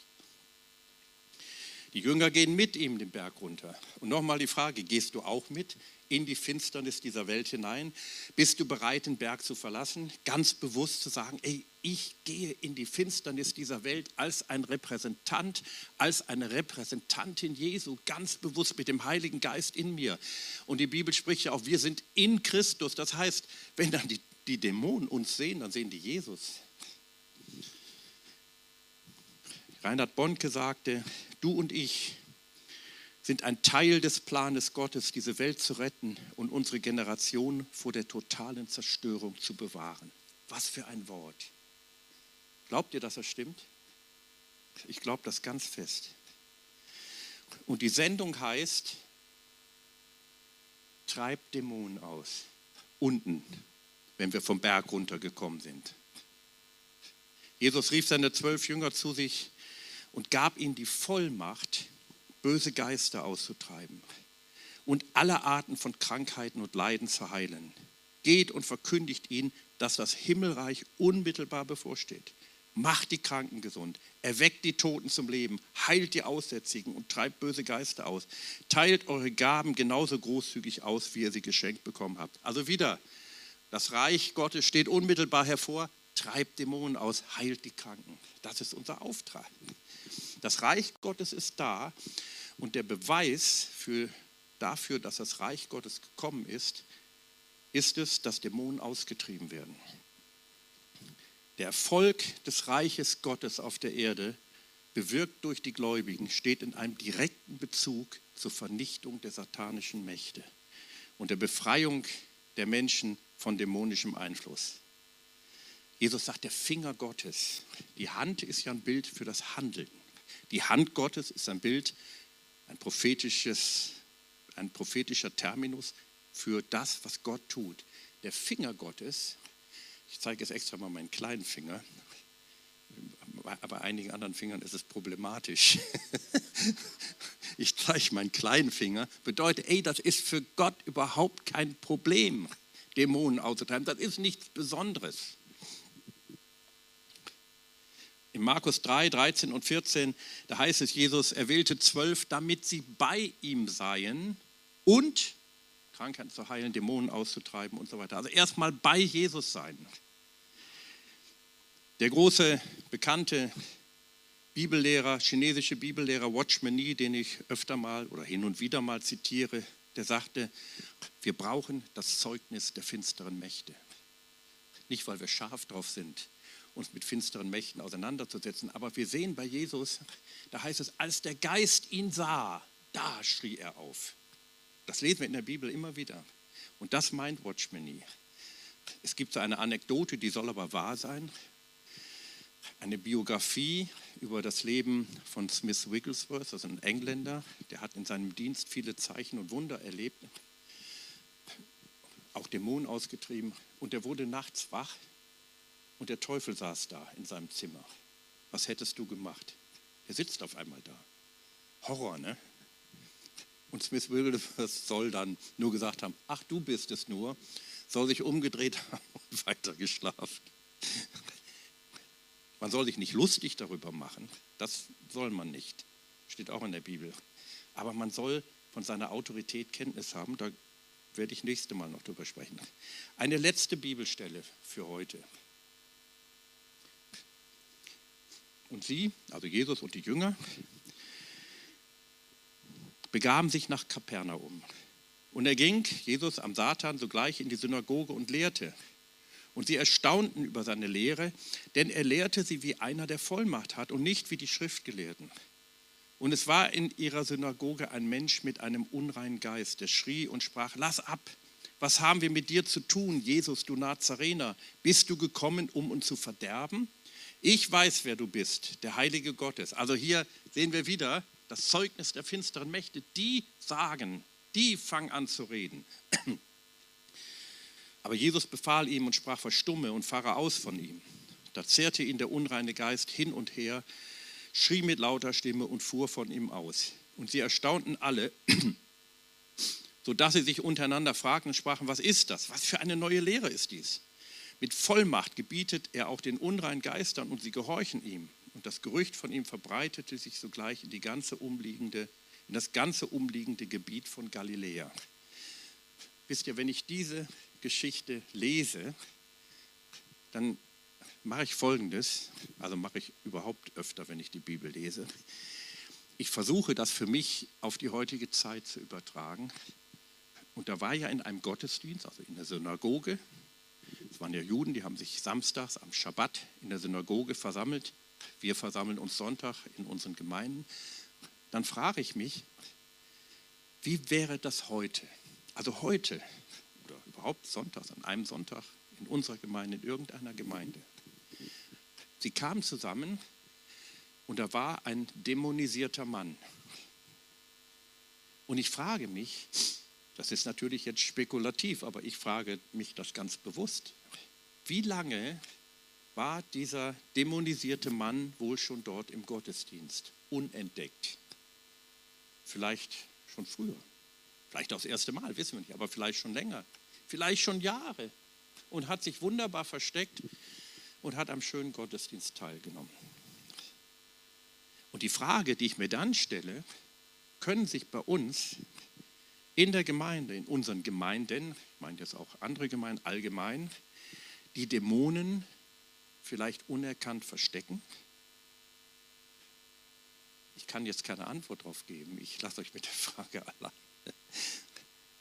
Die Jünger gehen mit ihm den Berg runter. Und nochmal die Frage, gehst du auch mit in die Finsternis dieser Welt hinein? Bist du bereit, den Berg zu verlassen? Ganz bewusst zu sagen, ey, ich gehe in die Finsternis dieser Welt als ein Repräsentant, als eine Repräsentantin Jesu, ganz bewusst mit dem Heiligen Geist in mir. Und die Bibel spricht ja auch, wir sind in Christus. Das heißt, wenn dann die, die Dämonen uns sehen, dann sehen die Jesus. Reinhard Bonke sagte, du und ich sind ein Teil des Planes Gottes, diese Welt zu retten und unsere Generation vor der totalen Zerstörung zu bewahren. Was für ein Wort. Glaubt ihr, dass das stimmt? Ich glaube das ganz fest. Und die Sendung heißt, treibt Dämonen aus. Unten, wenn wir vom Berg runtergekommen sind. Jesus rief seine zwölf Jünger zu sich und gab ihnen die Vollmacht, böse Geister auszutreiben und alle Arten von Krankheiten und Leiden zu heilen. Geht und verkündigt ihnen, dass das Himmelreich unmittelbar bevorsteht. Macht die Kranken gesund, erweckt die Toten zum Leben, heilt die Aussätzigen und treibt böse Geister aus. Teilt eure Gaben genauso großzügig aus, wie ihr sie geschenkt bekommen habt. Also wieder, das Reich Gottes steht unmittelbar hervor, treibt Dämonen aus, heilt die Kranken. Das ist unser Auftrag. Das Reich Gottes ist da und der Beweis für, dafür, dass das Reich Gottes gekommen ist, ist es, dass Dämonen ausgetrieben werden. Der Erfolg des Reiches Gottes auf der Erde, bewirkt durch die Gläubigen, steht in einem direkten Bezug zur Vernichtung der satanischen Mächte und der Befreiung der Menschen von dämonischem Einfluss. Jesus sagt, der Finger Gottes, die Hand ist ja ein Bild für das Handeln. Die Hand Gottes ist ein Bild, ein, prophetisches, ein prophetischer Terminus für das, was Gott tut. Der Finger Gottes, ich zeige jetzt extra mal meinen kleinen Finger, bei einigen anderen Fingern ist es problematisch. ich zeige meinen kleinen Finger, bedeutet, ey, das ist für Gott überhaupt kein Problem, Dämonen auszutreiben. Das ist nichts Besonderes. In Markus 3, 13 und 14, da heißt es, Jesus erwählte zwölf, damit sie bei ihm seien und Krankheiten zu heilen, Dämonen auszutreiben und so weiter. Also erstmal bei Jesus sein. Der große, bekannte Bibellehrer, chinesische Bibellehrer Watchman Nee, den ich öfter mal oder hin und wieder mal zitiere, der sagte, wir brauchen das Zeugnis der finsteren Mächte. Nicht, weil wir scharf drauf sind, uns mit finsteren Mächten auseinanderzusetzen. Aber wir sehen bei Jesus, da heißt es, als der Geist ihn sah, da schrie er auf. Das lesen wir in der Bibel immer wieder. Und das meint Watchman nie. Es gibt so eine Anekdote, die soll aber wahr sein. Eine Biografie über das Leben von Smith Wigglesworth, also ein Engländer, der hat in seinem Dienst viele Zeichen und Wunder erlebt, auch Dämonen ausgetrieben. Und er wurde nachts wach und der Teufel saß da in seinem Zimmer. Was hättest du gemacht? Er sitzt auf einmal da. Horror, ne? Und Smith Wigglesworth soll dann nur gesagt haben, ach du bist es nur, soll sich umgedreht haben und weiter geschlafen. Man soll sich nicht lustig darüber machen, das soll man nicht, steht auch in der Bibel. Aber man soll von seiner Autorität Kenntnis haben, da werde ich nächste Mal noch drüber sprechen. Eine letzte Bibelstelle für heute. Und sie, also Jesus und die Jünger, begaben sich nach Kapernaum. Und er ging, Jesus am Satan, sogleich in die Synagoge und lehrte. Und sie erstaunten über seine Lehre, denn er lehrte sie wie einer, der Vollmacht hat und nicht wie die Schriftgelehrten. Und es war in ihrer Synagoge ein Mensch mit einem unreinen Geist, der schrie und sprach, lass ab, was haben wir mit dir zu tun, Jesus, du Nazarener? Bist du gekommen, um uns zu verderben? Ich weiß, wer du bist, der Heilige Gottes. Also hier sehen wir wieder das Zeugnis der finsteren Mächte. Die sagen, die fangen an zu reden. Aber Jesus befahl ihm und sprach, verstumme und fahre aus von ihm. Da zerrte ihn der unreine Geist hin und her, schrie mit lauter Stimme und fuhr von ihm aus. Und sie erstaunten alle, sodass sie sich untereinander fragten und sprachen, was ist das? Was für eine neue Lehre ist dies? Mit Vollmacht gebietet er auch den unreinen Geistern und sie gehorchen ihm. und das Gerücht von ihm verbreitete sich sogleich in, die ganze umliegende, in das ganze umliegende Gebiet von Galiläa. Wisst ihr, wenn ich diese Geschichte lese, dann mache ich Folgendes, also mache ich überhaupt öfter, wenn ich die Bibel lese. Ich versuche das für mich auf die heutige Zeit zu übertragen. Und da war ja in einem Gottesdienst, also in der Synagoge, es waren ja Juden, die haben sich samstags am Schabbat in der Synagoge versammelt. Wir versammeln uns Sonntag in unseren Gemeinden. Dann frage ich mich, wie wäre das heute? Also heute oder überhaupt sonntags, an einem Sonntag in unserer Gemeinde, in irgendeiner Gemeinde. Sie kamen zusammen und da war ein dämonisierter Mann. Und ich frage mich, das ist natürlich jetzt spekulativ, aber ich frage mich das ganz bewusst. Wie lange war dieser dämonisierte Mann wohl schon dort im Gottesdienst, unentdeckt? Vielleicht schon früher, vielleicht auch das erste Mal, wissen wir nicht, aber vielleicht schon länger, vielleicht schon Jahre und hat sich wunderbar versteckt und hat am schönen Gottesdienst teilgenommen. Und die Frage, die ich mir dann stelle, können sich bei uns in der Gemeinde, in unseren Gemeinden, ich meine jetzt auch andere Gemeinden allgemein, die Dämonen vielleicht unerkannt verstecken? Ich kann jetzt keine Antwort darauf geben. Ich lasse euch mit der Frage allein.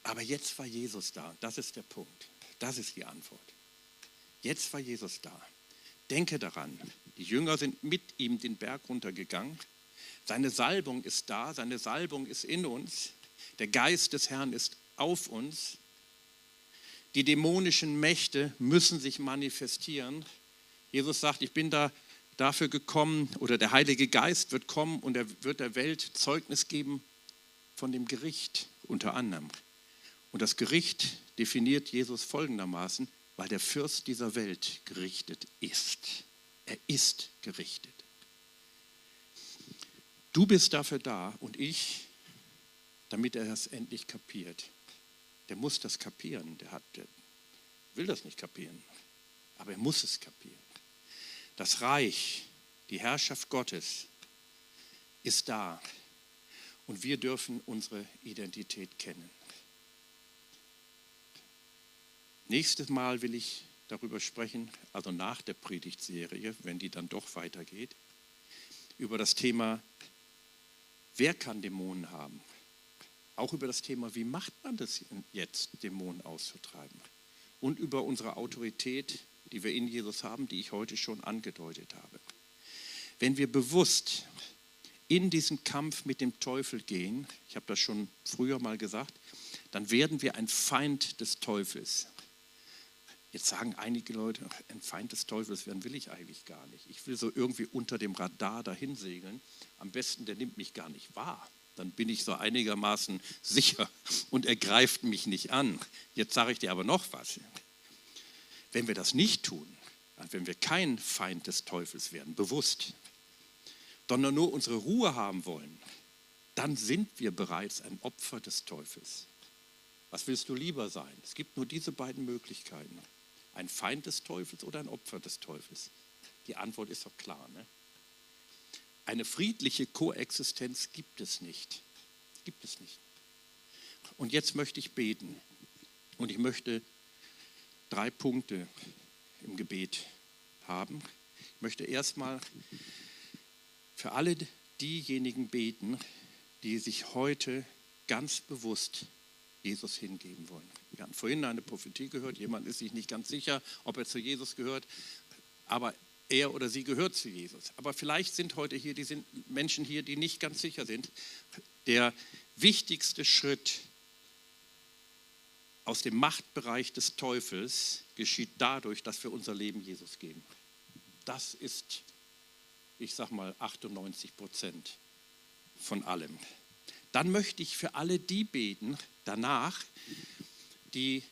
Aber jetzt war Jesus da. Das ist der Punkt. Das ist die Antwort. Jetzt war Jesus da. Denke daran, die Jünger sind mit ihm den Berg runtergegangen. Seine Salbung ist da, seine Salbung ist in uns. Der Geist des Herrn ist auf uns. Die dämonischen Mächte müssen sich manifestieren. Jesus sagt, ich bin da dafür gekommen oder der Heilige Geist wird kommen und er wird der Welt Zeugnis geben von dem Gericht unter anderem. Und das Gericht definiert Jesus folgendermaßen, weil der Fürst dieser Welt gerichtet ist. Er ist gerichtet. Du bist dafür da und ich damit er das endlich kapiert. Der muss das kapieren, der, hat, der will das nicht kapieren, aber er muss es kapieren. Das Reich, die Herrschaft Gottes ist da und wir dürfen unsere Identität kennen. Nächstes Mal will ich darüber sprechen, also nach der Predigtserie, wenn die dann doch weitergeht, über das Thema, wer kann Dämonen haben? Auch über das Thema, wie macht man das jetzt, Dämonen auszutreiben. Und über unsere Autorität, die wir in Jesus haben, die ich heute schon angedeutet habe. Wenn wir bewusst in diesen Kampf mit dem Teufel gehen, ich habe das schon früher mal gesagt, dann werden wir ein Feind des Teufels. Jetzt sagen einige Leute, ein Feind des Teufels werden will ich eigentlich gar nicht. Ich will so irgendwie unter dem Radar dahin segeln. Am besten, der nimmt mich gar nicht wahr dann bin ich so einigermaßen sicher und er greift mich nicht an. Jetzt sage ich dir aber noch was. Wenn wir das nicht tun, wenn wir kein Feind des Teufels werden, bewusst, sondern nur unsere Ruhe haben wollen, dann sind wir bereits ein Opfer des Teufels. Was willst du lieber sein? Es gibt nur diese beiden Möglichkeiten. Ein Feind des Teufels oder ein Opfer des Teufels. Die Antwort ist doch klar. Ne? Eine friedliche Koexistenz gibt es nicht. Gibt es nicht. Und jetzt möchte ich beten. Und ich möchte drei Punkte im Gebet haben. Ich möchte erstmal für alle diejenigen beten, die sich heute ganz bewusst Jesus hingeben wollen. Wir hatten vorhin eine Prophetie gehört, jemand ist sich nicht ganz sicher, ob er zu Jesus gehört, aber er oder sie gehört zu Jesus. Aber vielleicht sind heute hier die sind Menschen hier, die nicht ganz sicher sind. Der wichtigste Schritt aus dem Machtbereich des Teufels geschieht dadurch, dass wir unser Leben Jesus geben. Das ist, ich sage mal, 98 Prozent von allem. Dann möchte ich für alle die beten danach, die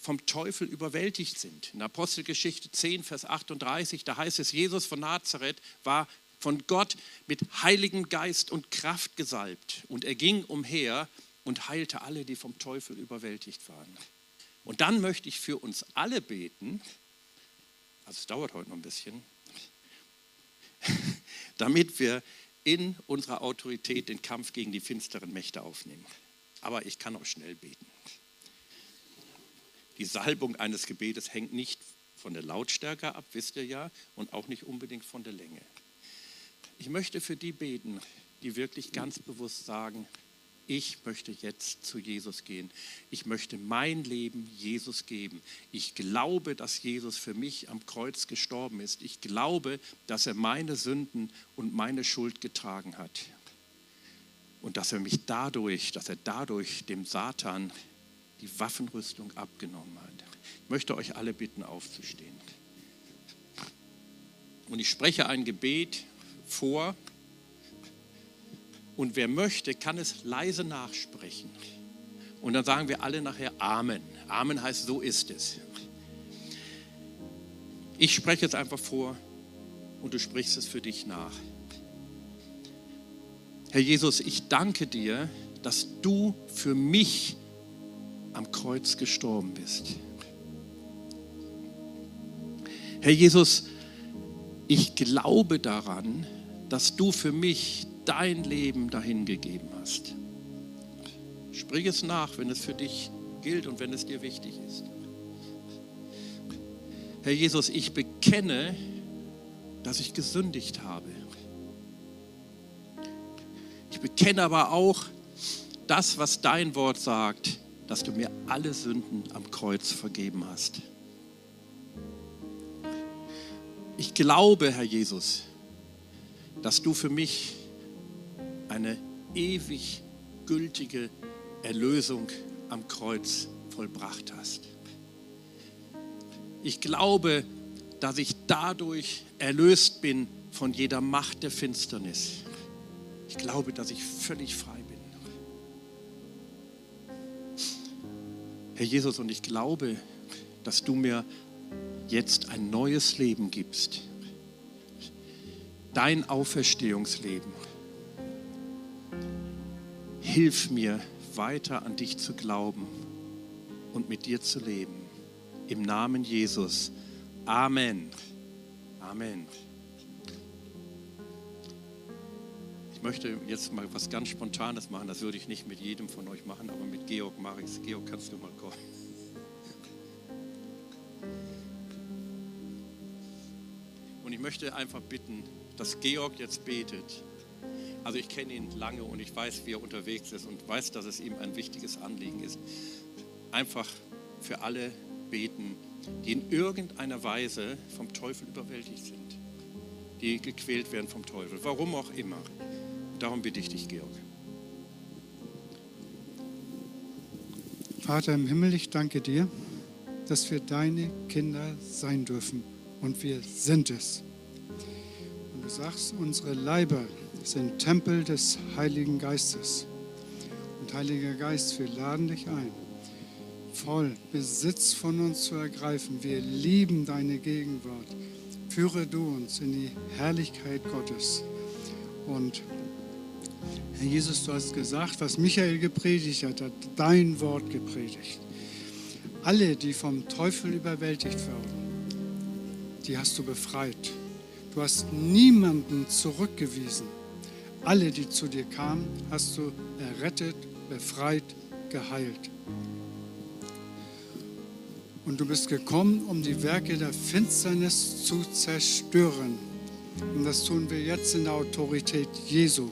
vom Teufel überwältigt sind. In Apostelgeschichte 10, Vers 38, da heißt es, Jesus von Nazareth war von Gott mit Heiligem Geist und Kraft gesalbt und er ging umher und heilte alle, die vom Teufel überwältigt waren. Und dann möchte ich für uns alle beten, also es dauert heute noch ein bisschen, damit wir in unserer Autorität den Kampf gegen die finsteren Mächte aufnehmen. Aber ich kann auch schnell beten. Die Salbung eines Gebetes hängt nicht von der Lautstärke ab, wisst ihr ja, und auch nicht unbedingt von der Länge. Ich möchte für die beten, die wirklich ganz bewusst sagen, ich möchte jetzt zu Jesus gehen. Ich möchte mein Leben Jesus geben. Ich glaube, dass Jesus für mich am Kreuz gestorben ist. Ich glaube, dass er meine Sünden und meine Schuld getragen hat. Und dass er mich dadurch, dass er dadurch dem Satan die Waffenrüstung abgenommen hat. Ich möchte euch alle bitten, aufzustehen. Und ich spreche ein Gebet vor, und wer möchte, kann es leise nachsprechen. Und dann sagen wir alle nachher Amen. Amen heißt, so ist es. Ich spreche es einfach vor und du sprichst es für dich nach. Herr Jesus, ich danke dir, dass du für mich am Kreuz gestorben bist. Herr Jesus, ich glaube daran, dass du für mich dein Leben dahingegeben hast. Sprich es nach, wenn es für dich gilt und wenn es dir wichtig ist. Herr Jesus, ich bekenne, dass ich gesündigt habe. Ich bekenne aber auch das, was dein Wort sagt, dass du mir alle Sünden am Kreuz vergeben hast. Ich glaube, Herr Jesus, dass du für mich eine ewig gültige Erlösung am Kreuz vollbracht hast. Ich glaube, dass ich dadurch erlöst bin von jeder Macht der Finsternis. Ich glaube, dass ich völlig frei Herr Jesus, und ich glaube, dass du mir jetzt ein neues Leben gibst. Dein Auferstehungsleben Hilf mir weiter an dich zu glauben und mit dir zu leben. Im Namen Jesus. Amen. Amen. Ich möchte jetzt mal was ganz Spontanes machen. Das würde ich nicht mit jedem von euch machen, aber mit Georg mache ich es. Georg, kannst du mal kommen? Und ich möchte einfach bitten, dass Georg jetzt betet. Also ich kenne ihn lange und ich weiß, wie er unterwegs ist und weiß, dass es ihm ein wichtiges Anliegen ist. Einfach für alle beten, die in irgendeiner Weise vom Teufel überwältigt sind, die gequält werden vom Teufel, warum auch immer. Darum bitte ich dich, Georg. Vater im Himmel, ich danke dir, dass wir deine Kinder sein dürfen und wir sind es. Und du sagst, unsere Leiber sind Tempel des Heiligen Geistes. Und Heiliger Geist, wir laden dich ein, voll Besitz von uns zu ergreifen. Wir lieben deine Gegenwart. Führe du uns in die Herrlichkeit Gottes. Und Herr Jesus, du hast gesagt, was Michael gepredigt hat, hat dein Wort gepredigt. Alle, die vom Teufel überwältigt wurden, die hast du befreit. Du hast niemanden zurückgewiesen. Alle, die zu dir kamen, hast du errettet, befreit, geheilt. Und du bist gekommen, um die Werke der Finsternis zu zerstören. Und das tun wir jetzt in der Autorität Jesu.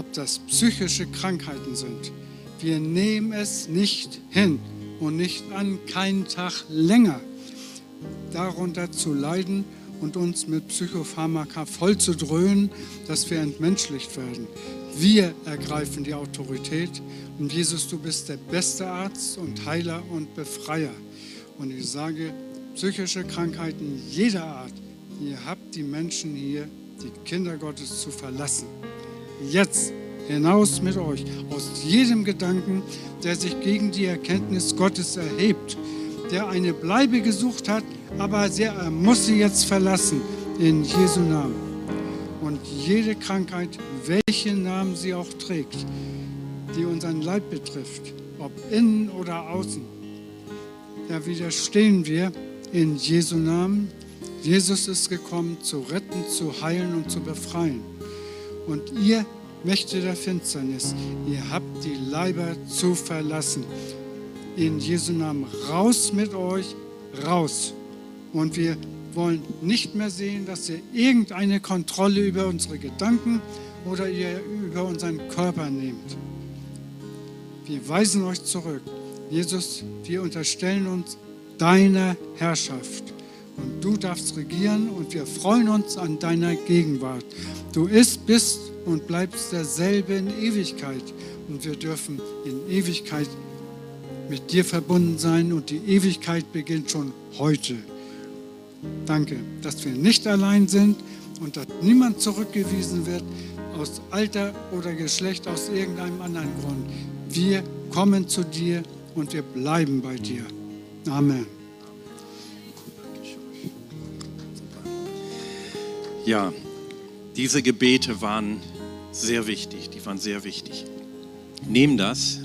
Ob das psychische Krankheiten sind. Wir nehmen es nicht hin und nicht an, keinen Tag länger darunter zu leiden und uns mit Psychopharmaka voll zu dröhnen, dass wir entmenschlicht werden. Wir ergreifen die Autorität und Jesus, du bist der beste Arzt und Heiler und Befreier. Und ich sage, psychische Krankheiten jeder Art, ihr habt die Menschen hier, die Kinder Gottes zu verlassen. Jetzt hinaus mit euch aus jedem Gedanken, der sich gegen die Erkenntnis Gottes erhebt, der eine Bleibe gesucht hat, aber er muss sie jetzt verlassen in Jesu Namen. Und jede Krankheit, welchen Namen sie auch trägt, die unseren Leib betrifft, ob innen oder außen, da widerstehen wir in Jesu Namen. Jesus ist gekommen, zu retten, zu heilen und zu befreien. Und ihr Mächte der Finsternis, ihr habt die Leiber zu verlassen. In Jesu Namen raus mit euch, raus. Und wir wollen nicht mehr sehen, dass ihr irgendeine Kontrolle über unsere Gedanken oder über unseren Körper nehmt. Wir weisen euch zurück. Jesus, wir unterstellen uns deiner Herrschaft. Und du darfst regieren und wir freuen uns an deiner Gegenwart. Du ist, bist und bleibst derselbe in Ewigkeit. Und wir dürfen in Ewigkeit mit dir verbunden sein und die Ewigkeit beginnt schon heute. Danke, dass wir nicht allein sind und dass niemand zurückgewiesen wird aus Alter oder Geschlecht, aus irgendeinem anderen Grund. Wir kommen zu dir und wir bleiben bei dir. Amen. Ja, diese Gebete waren sehr wichtig, die waren sehr wichtig. Nimm das,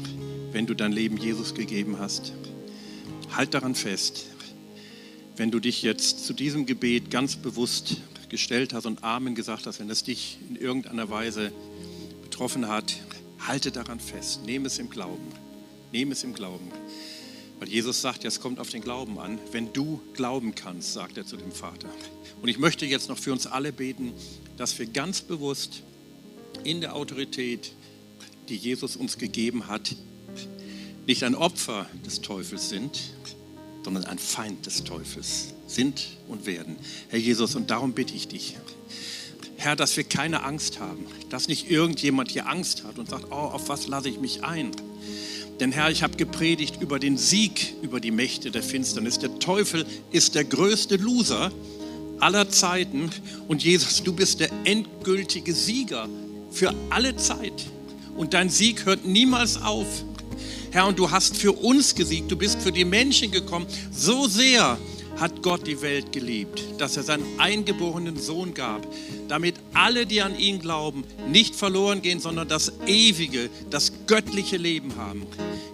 wenn du dein Leben Jesus gegeben hast. Halt daran fest. Wenn du dich jetzt zu diesem Gebet ganz bewusst gestellt hast und Amen gesagt hast, wenn es dich in irgendeiner Weise betroffen hat, halte daran fest. Nehme es im Glauben. Nehme es im Glauben. Weil Jesus sagt, es kommt auf den Glauben an. Wenn du glauben kannst, sagt er zu dem Vater. Und ich möchte jetzt noch für uns alle beten, dass wir ganz bewusst in der Autorität, die Jesus uns gegeben hat, nicht ein Opfer des Teufels sind, sondern ein Feind des Teufels sind und werden. Herr Jesus, und darum bitte ich dich, Herr, dass wir keine Angst haben, dass nicht irgendjemand hier Angst hat und sagt, oh, auf was lasse ich mich ein? Denn Herr, ich habe gepredigt über den Sieg über die Mächte der Finsternis. Der Teufel ist der größte Loser aller Zeiten und Jesus, du bist der endgültige Sieger für alle Zeit. Und dein Sieg hört niemals auf. Herr, und du hast für uns gesiegt, du bist für die Menschen gekommen. So sehr hat Gott die Welt geliebt, dass er seinen eingeborenen Sohn gab, damit alle, die an ihn glauben, nicht verloren gehen, sondern das ewige, das göttliche Leben haben.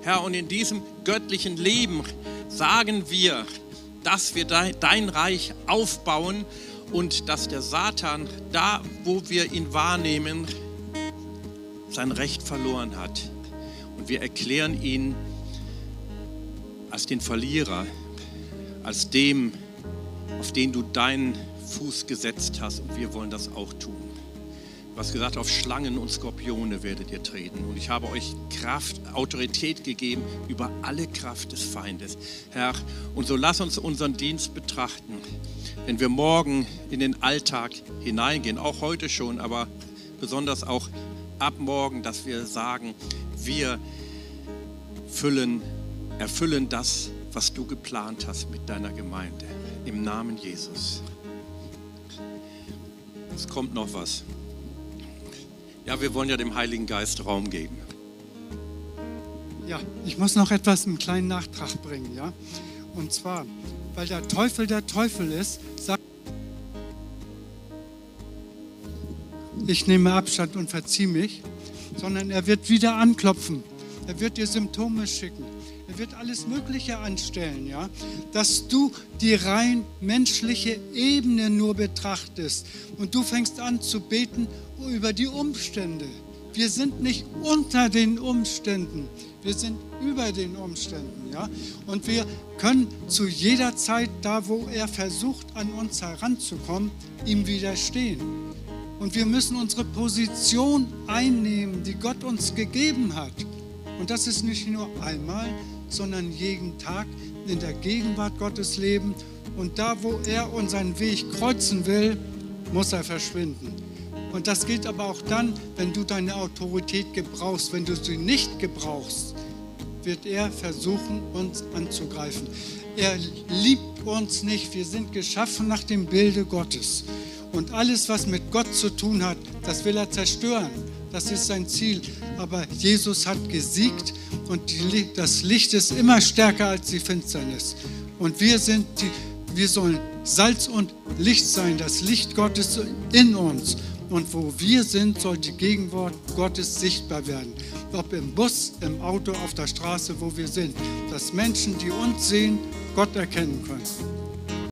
Herr, und in diesem göttlichen Leben sagen wir, dass wir dein Reich aufbauen und dass der Satan da, wo wir ihn wahrnehmen, sein Recht verloren hat. Und wir erklären ihn als den Verlierer, als dem, auf den du deinen Fuß gesetzt hast. Und wir wollen das auch tun. Hast gesagt, auf Schlangen und Skorpione werdet ihr treten. Und ich habe euch Kraft, Autorität gegeben über alle Kraft des Feindes. Herr, und so lass uns unseren Dienst betrachten. Wenn wir morgen in den Alltag hineingehen, auch heute schon, aber besonders auch ab morgen, dass wir sagen, wir füllen, erfüllen das, was du geplant hast mit deiner Gemeinde. Im Namen Jesus. Es kommt noch was. Ja, wir wollen ja dem Heiligen Geist Raum geben. Ja, ich muss noch etwas, einen kleinen Nachtrag bringen, ja. Und zwar, weil der Teufel der Teufel ist, sagt, ich nehme Abstand und verziehe mich, sondern er wird wieder anklopfen. Er wird dir Symptome schicken. Er wird alles Mögliche anstellen, ja, dass du die rein menschliche Ebene nur betrachtest und du fängst an zu beten über die Umstände. Wir sind nicht unter den Umständen, wir sind über den Umständen, ja. Und wir können zu jeder Zeit, da wo er versucht, an uns heranzukommen, ihm widerstehen. Und wir müssen unsere Position einnehmen, die Gott uns gegeben hat. Und das ist nicht nur einmal, sondern jeden Tag in der Gegenwart Gottes leben. Und da, wo er unseren Weg kreuzen will, muss er verschwinden. Und das gilt aber auch dann, wenn du deine Autorität gebrauchst. Wenn du sie nicht gebrauchst, wird er versuchen, uns anzugreifen. Er liebt uns nicht. Wir sind geschaffen nach dem Bilde Gottes. Und alles, was mit Gott zu tun hat, das will er zerstören. Das ist sein Ziel. Aber Jesus hat gesiegt und die, das Licht ist immer stärker als die Finsternis. Und wir sind die, wir sollen Salz und Licht sein, das Licht Gottes in uns. Und wo wir sind, soll die Gegenwart Gottes sichtbar werden. Ob im Bus, im Auto, auf der Straße, wo wir sind. Dass Menschen, die uns sehen, Gott erkennen können.